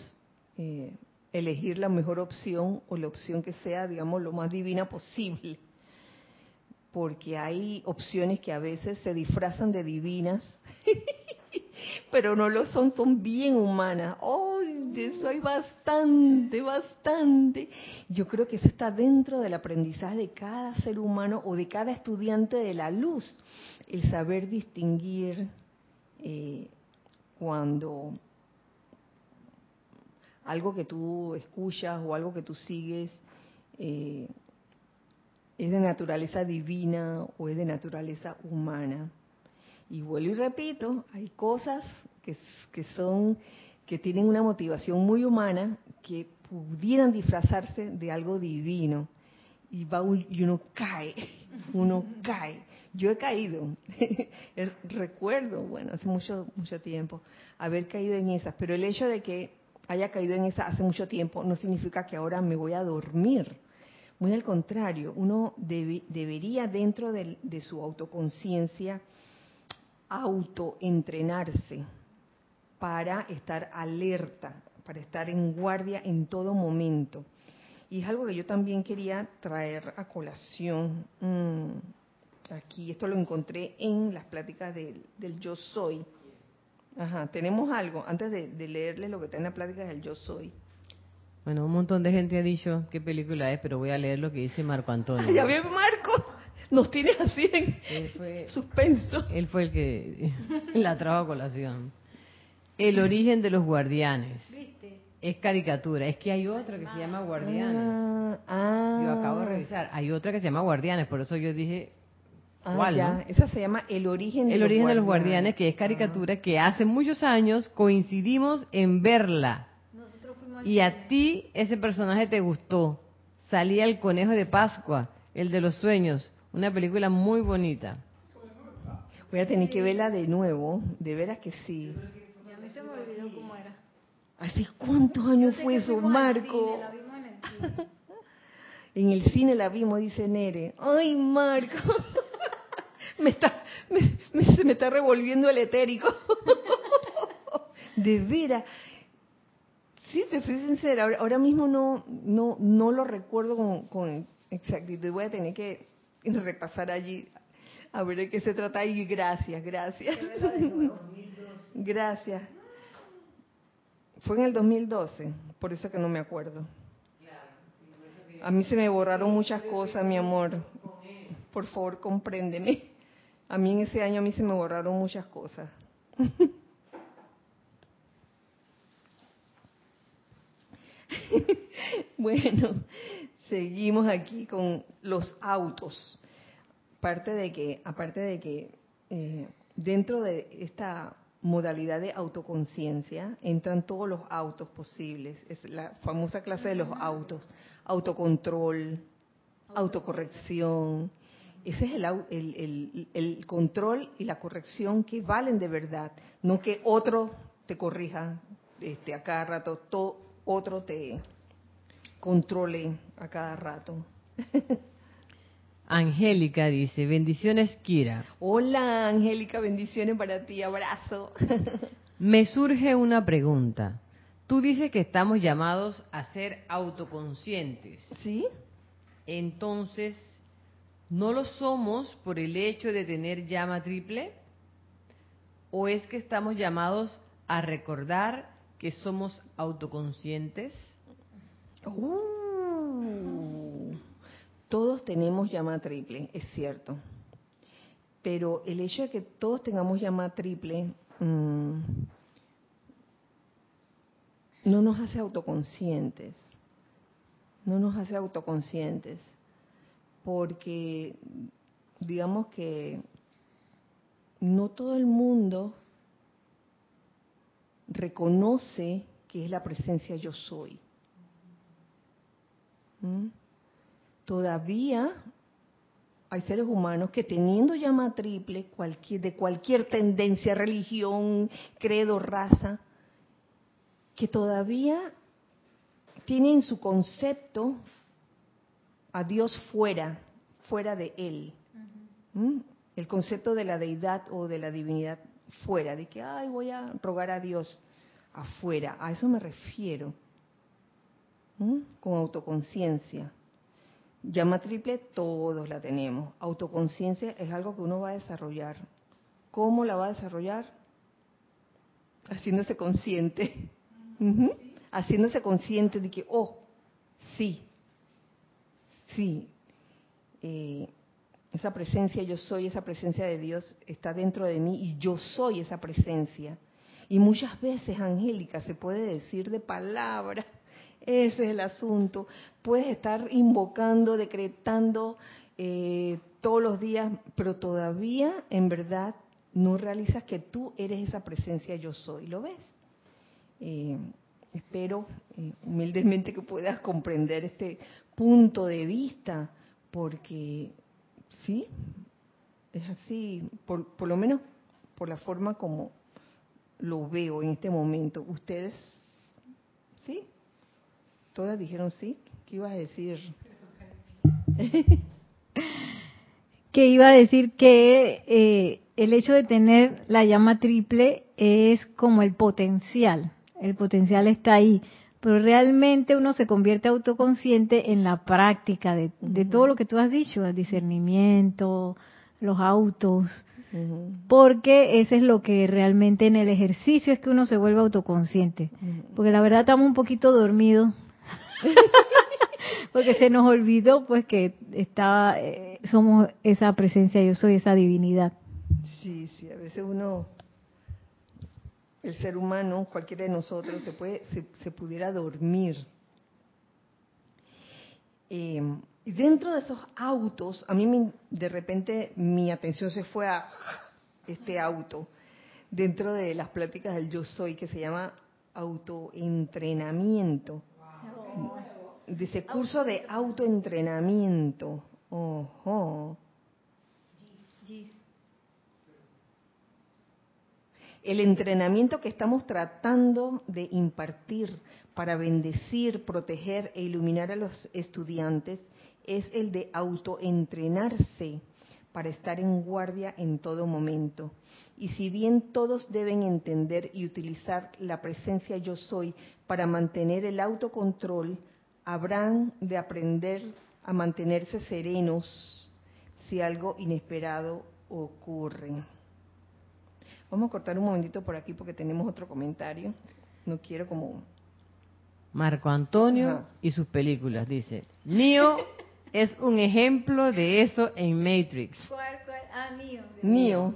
eh, elegir la mejor opción o la opción que sea, digamos, lo más divina posible. Porque hay opciones que a veces se disfrazan de divinas pero no lo son, son bien humanas. ¡Oh! De eso hay bastante, bastante. Yo creo que eso está dentro del aprendizaje de cada ser humano o de cada estudiante de la luz, el saber distinguir eh, cuando algo que tú escuchas o algo que tú sigues eh, es de naturaleza divina o es de naturaleza humana. Y vuelvo y repito, hay cosas que, son que tienen una motivación muy humana que pudieran disfrazarse de algo divino y va uno cae, uno cae. Yo he caído, recuerdo, bueno, hace mucho mucho tiempo haber caído en esas, pero el hecho de que haya caído en esas hace mucho tiempo no significa que ahora me voy a dormir. Muy al contrario, uno debería dentro de, de su autoconciencia autoentrenarse para estar alerta, para estar en guardia en todo momento. Y es algo que yo también quería traer a colación. Mm, aquí, esto lo encontré en las pláticas del, yo soy. Ajá, tenemos algo, antes de, de leerles lo que está en la plática del yo soy. Bueno, un montón de gente ha dicho qué película es, pero voy a leer lo que dice Marco Antonio. ya ve Marco nos tiene así en suspenso. Él fue el que la trajo a colación. El origen de los guardianes. Es caricatura. Es que hay otra que se llama Guardianes. Ah, yo acabo de revisar. Hay otra que se llama Guardianes, por eso yo dije. Ah, ¿cuál, Esa se llama El origen de El origen de los guardianes, que es caricatura, que hace muchos años coincidimos en verla. y a ti ese personaje te gustó. Salía el conejo de Pascua, el de los sueños. Una película muy bonita. Voy a tener que verla de nuevo, de veras que sí. a mí se me olvidó cómo era. ¿Hace cuántos años fue eso, Marco? en el cine la vimos, dice Nere. Ay, Marco. me está, me, se me está revolviendo el etérico. de veras. Sí, te soy sincera. Ahora, mismo no, no, no lo recuerdo con, con exactitud. Voy a tener que repasar allí a ver de qué se trata y gracias, gracias. gracias. Fue en el 2012, por eso que no me acuerdo. A mí se me borraron muchas cosas, mi amor. Por favor, compréndeme. A mí en ese año a mí se me borraron muchas cosas. bueno, seguimos aquí con los autos. Aparte de que, aparte de que eh, dentro de esta modalidad de autoconciencia entran todos los autos posibles. Es la famosa clase de los autos. Autocontrol, autocorrección, Ese es el, el, el, control y la corrección que valen de verdad, no que otro te corrija este, a cada rato, todo, otro te controle a cada rato. Angélica dice, bendiciones Kira. Hola Angélica, bendiciones para ti, abrazo. Me surge una pregunta. Tú dices que estamos llamados a ser autoconscientes. ¿Sí? Entonces, ¿no lo somos por el hecho de tener llama triple? ¿O es que estamos llamados a recordar que somos autoconscientes? Uh todos tenemos llama triple, es cierto. Pero el hecho de que todos tengamos llama triple mm, no nos hace autoconscientes. No nos hace autoconscientes. Porque digamos que no todo el mundo reconoce que es la presencia yo soy. ¿Mm? Todavía hay seres humanos que teniendo llama triple, cualquier, de cualquier tendencia, religión, credo, raza, que todavía tienen su concepto a Dios fuera, fuera de Él. ¿Mm? El concepto de la deidad o de la divinidad fuera, de que, ay, voy a rogar a Dios afuera. A eso me refiero, ¿Mm? con autoconciencia. Llama triple, todos la tenemos. Autoconciencia es algo que uno va a desarrollar. ¿Cómo la va a desarrollar? Haciéndose consciente. Haciéndose consciente de que, oh, sí, sí, eh, esa presencia yo soy, esa presencia de Dios está dentro de mí y yo soy esa presencia. Y muchas veces, Angélica, se puede decir de palabras ese es el asunto. Puedes estar invocando, decretando eh, todos los días, pero todavía en verdad no realizas que tú eres esa presencia yo soy. ¿Lo ves? Eh, espero eh, humildemente que puedas comprender este punto de vista, porque sí, es así, por, por lo menos por la forma como lo veo en este momento. Ustedes, ¿sí? Todas dijeron sí. ¿Qué ibas a decir? que iba a decir que eh, el hecho de tener la llama triple es como el potencial. El potencial está ahí. Pero realmente uno se convierte autoconsciente en la práctica de, todo lo que tú has dicho, el discernimiento, los autos, porque ese es lo que realmente en el ejercicio es que uno se vuelve autoconsciente. Porque la verdad estamos un poquito dormidos Porque se nos olvidó pues que estaba, eh, somos esa presencia, yo soy esa divinidad. Sí, sí, a veces uno, el ser humano, cualquiera de nosotros, se, puede, se, pudiera dormir. Y dentro de esos autos, a mí de repente mi atención se fue a este auto, dentro de las pláticas del yo soy, que se llama autoentrenamiento. Dice curso de autoentrenamiento. Ojo. El entrenamiento que estamos tratando de impartir para bendecir, proteger e iluminar a los estudiantes es el de autoentrenarse para estar en guardia en todo momento. Y si bien todos deben entender y utilizar la presencia yo soy para mantener el autocontrol, habrán de aprender a mantenerse serenos si algo inesperado ocurre. Vamos a cortar un momentito por aquí porque tenemos otro comentario. No quiero como... Marco Antonio y sus películas, dice. Neo es un ejemplo de eso en Matrix. ¿Cuál, Ah, Neo.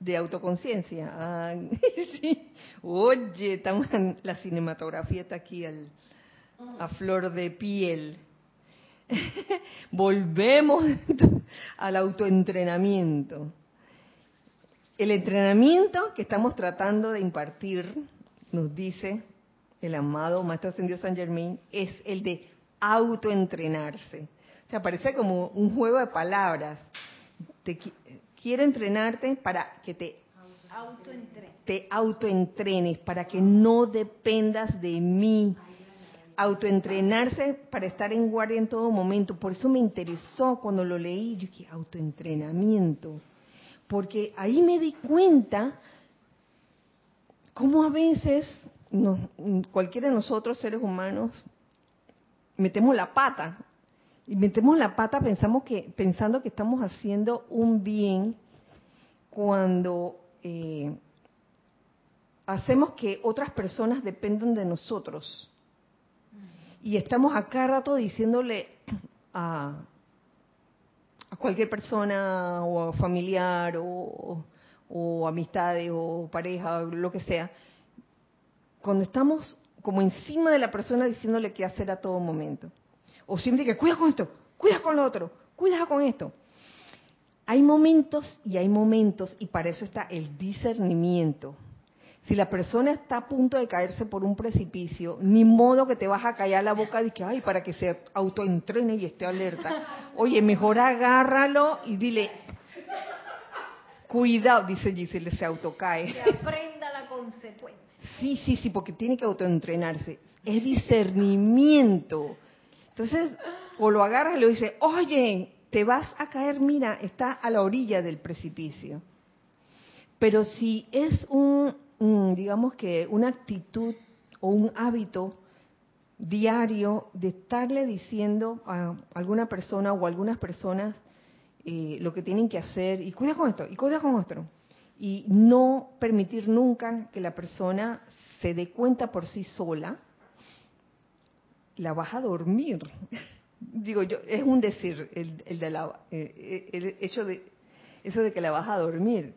De autoconciencia. Ah, sí. Oye, estamos en la cinematografía está aquí a flor de piel. Volvemos al autoentrenamiento. El entrenamiento que estamos tratando de impartir, nos dice el amado Maestro Ascendido San Germain, es el de autoentrenarse. te parece como un juego de palabras. Te, quiero entrenarte para que te te autoentrenes, para que no dependas de mí. Autoentrenarse para estar en guardia en todo momento. Por eso me interesó cuando lo leí. Yo dije, autoentrenamiento. Porque ahí me di cuenta cómo a veces cualquiera de nosotros, seres humanos, metemos la pata. Y metemos la pata pensamos que, pensando que estamos haciendo un bien cuando eh, hacemos que otras personas dependan de nosotros. Y estamos acá rato diciéndole a, a cualquier persona o familiar o, o amistades o pareja, o lo que sea, cuando estamos como encima de la persona diciéndole qué hacer a todo momento. O siempre que cuida con esto, cuida con lo otro, cuida con esto. Hay momentos y hay momentos, y para eso está el discernimiento. Si la persona está a punto de caerse por un precipicio, ni modo que te vas a callar la boca y que, ay, para que se autoentrene y esté alerta. Oye, mejor agárralo y dile, cuidado, dice Giselle, se autocae. Que aprenda la consecuencia. Sí, sí, sí, porque tiene que autoentrenarse. Es discernimiento. Entonces, o lo agarras y le dices, oye, te vas a caer, mira, está a la orilla del precipicio. Pero si es un, digamos que una actitud o un hábito diario de estarle diciendo a alguna persona o algunas personas eh, lo que tienen que hacer y cuida con esto y cuida con esto y no permitir nunca que la persona se dé cuenta por sí sola, la vas a dormir. digo yo, es un decir el, de la, eh, el hecho de eso de que la vas a dormir.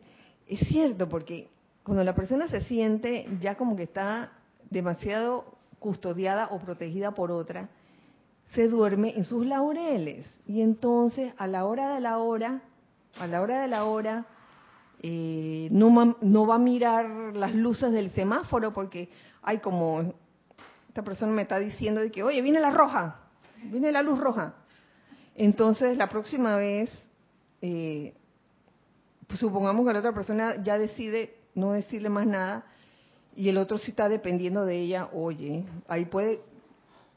Es cierto, porque cuando la persona se siente ya como que está demasiado custodiada o protegida por otra, se duerme en sus laureles. Y entonces, a la hora de la hora, a la hora de la hora, eh, no, no va a mirar las luces del semáforo porque hay como, esta persona me está diciendo de que, oye, viene la roja, viene la luz roja. Entonces, la próxima vez, eh, supongamos que la otra persona ya decide no decirle más nada y el otro sí está dependiendo de ella, oye, ahí puede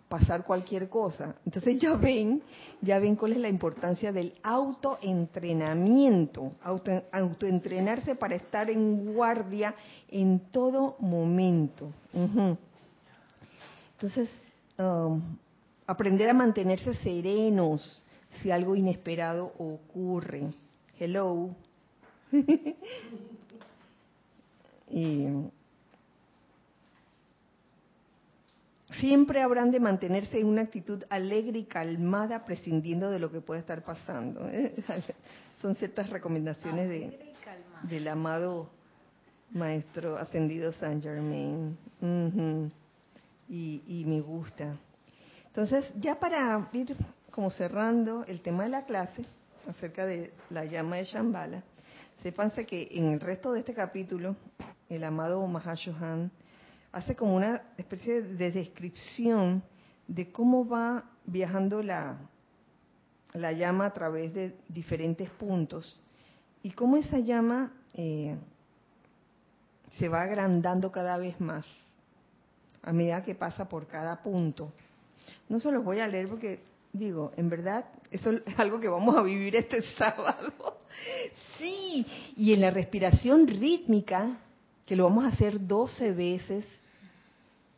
pasar cualquier cosa. Entonces ya ven, ya ven cuál es la importancia del autoentrenamiento, auto, autoentrenarse para estar en guardia en todo momento. Entonces, um, Aprender a mantenerse serenos si algo inesperado ocurre. Hello. y siempre habrán de mantenerse en una actitud alegre y calmada, prescindiendo de lo que puede estar pasando. Son ciertas recomendaciones de, del amado Maestro Ascendido San Germain. y, y me gusta. Entonces, ya para ir como cerrando el tema de la clase acerca de la llama de Shambhala, sépanse que en el resto de este capítulo, el amado Mahashohan hace como una especie de descripción de cómo va viajando la, la llama a través de diferentes puntos y cómo esa llama eh, se va agrandando cada vez más a medida que pasa por cada punto. No se los voy a leer porque, digo, en verdad, eso es algo que vamos a vivir este sábado. Sí, y en la respiración rítmica, que lo vamos a hacer 12 veces,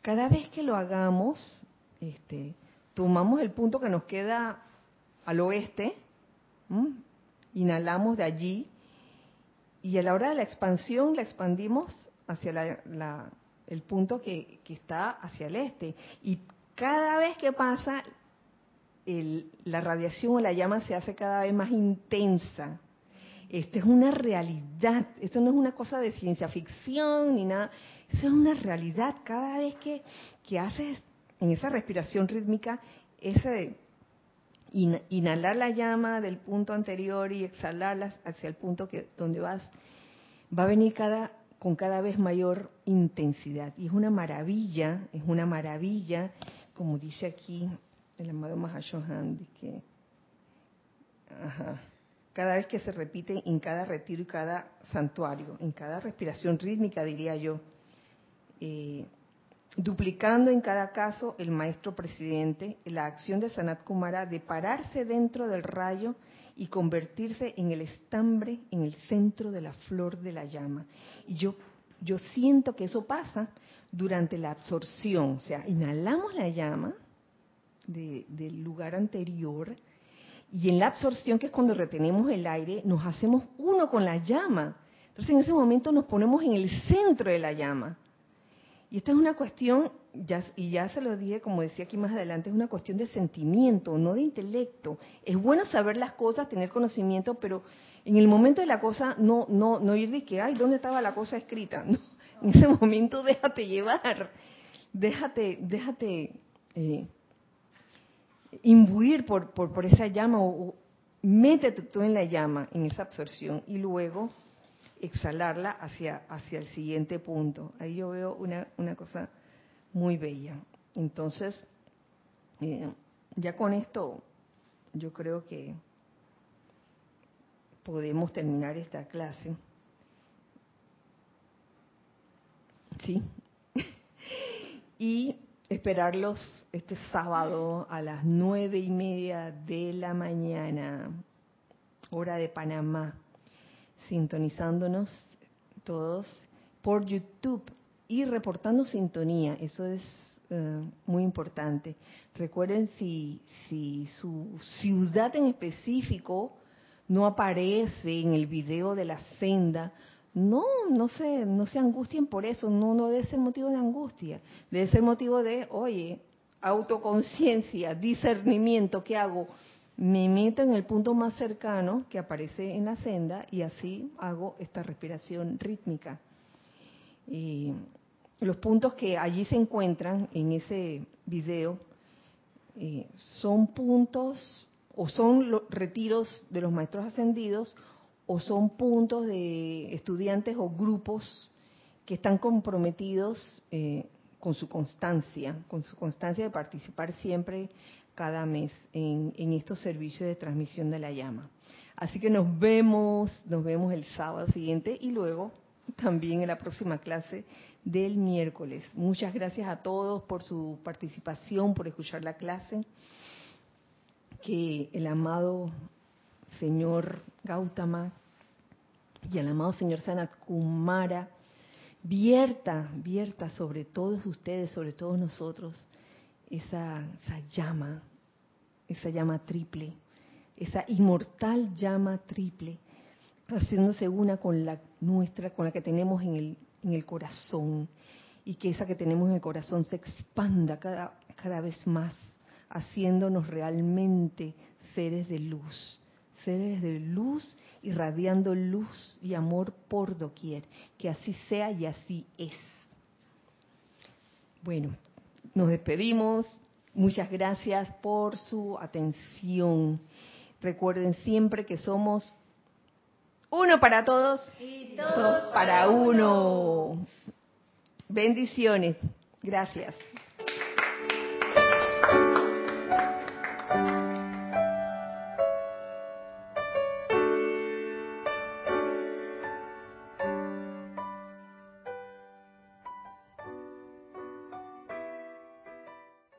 cada vez que lo hagamos, este, tomamos el punto que nos queda al oeste, inhalamos de allí, y a la hora de la expansión la expandimos hacia la, el punto que, que, está hacia el este. Y cada vez que pasa, la radiación o la llama se hace cada vez más intensa. Esta es una realidad, esto no es una cosa de ciencia ficción ni nada, eso es una realidad. Cada vez que, que haces en esa respiración rítmica, ese inhalar la llama del punto anterior y exhalarla hacia el punto que donde vas, va a venir cada con cada vez mayor intensidad. Y es una maravilla, es una maravilla, como dice aquí el amado Mahashohan, que Ajá. Cada vez que se repite en cada retiro y cada santuario, en cada respiración rítmica, diría yo. Eh, duplicando en cada caso el maestro presidente la acción de Sanat Kumara de pararse dentro del rayo y convertirse en el estambre en el centro de la flor de la llama. Y yo, yo siento que eso pasa durante la absorción, o sea, inhalamos la llama del lugar anterior y en la absorción, que es cuando retenemos el aire, nos hacemos uno con la llama. Entonces en ese momento nos ponemos en el centro de la llama. Y esta es una cuestión, y ya se lo dije, como decía aquí más adelante, es una cuestión de sentimiento, no de intelecto. Es bueno saber las cosas, tener conocimiento, pero en el momento de la cosa, no, no, no ir de que, ay, ¿dónde estaba la cosa escrita? en ese momento déjate llevar, déjate, déjate eh, imbuir por, por, por, esa llama o métete tú en la llama, en esa absorción, y luego exhalarla hacia, hacia el siguiente punto. Ahí yo veo una, una cosa muy bella. Entonces, eh, ya con esto, yo creo que podemos terminar esta clase. Sí. y esperarlos este sábado a las nueve y media de la mañana, hora de Panamá sintonizándonos todos por YouTube y reportando sintonía. Eso es uh, muy importante. Recuerden si, si su ciudad en específico no aparece en el video de la senda, no, no se, no se angustien por eso, no, no debe ser motivo de angustia, debe ser motivo de, oye, autoconciencia, discernimiento, ¿qué hago? me meto en el punto más cercano que aparece en la senda y así hago esta respiración rítmica. Y los puntos que allí se encuentran en ese video eh, son puntos o son los retiros de los maestros ascendidos o son puntos de estudiantes o grupos que están comprometidos eh, con su constancia, con su constancia de participar siempre cada mes en, estos servicios de transmisión de la llama. Así que nos vemos, nos vemos el sábado siguiente y luego también en la próxima clase del miércoles. Muchas gracias a todos por su participación, por escuchar la clase. Que el amado señor Gautama y el amado señor Sanat Kumara vierta, vierta sobre todos ustedes, sobre todos nosotros, esa, esa llama, esa llama triple, esa inmortal llama triple, haciéndose una con la nuestra, con la que tenemos en el, en el corazón, y que esa que tenemos en el corazón se expanda cada, cada vez más, haciéndonos realmente seres de luz, seres de luz, irradiando luz y amor por doquier. Que así sea y así es. Bueno, nos despedimos. Muchas gracias por su atención. Recuerden siempre que somos uno para todos y todos para uno. Bendiciones. Gracias.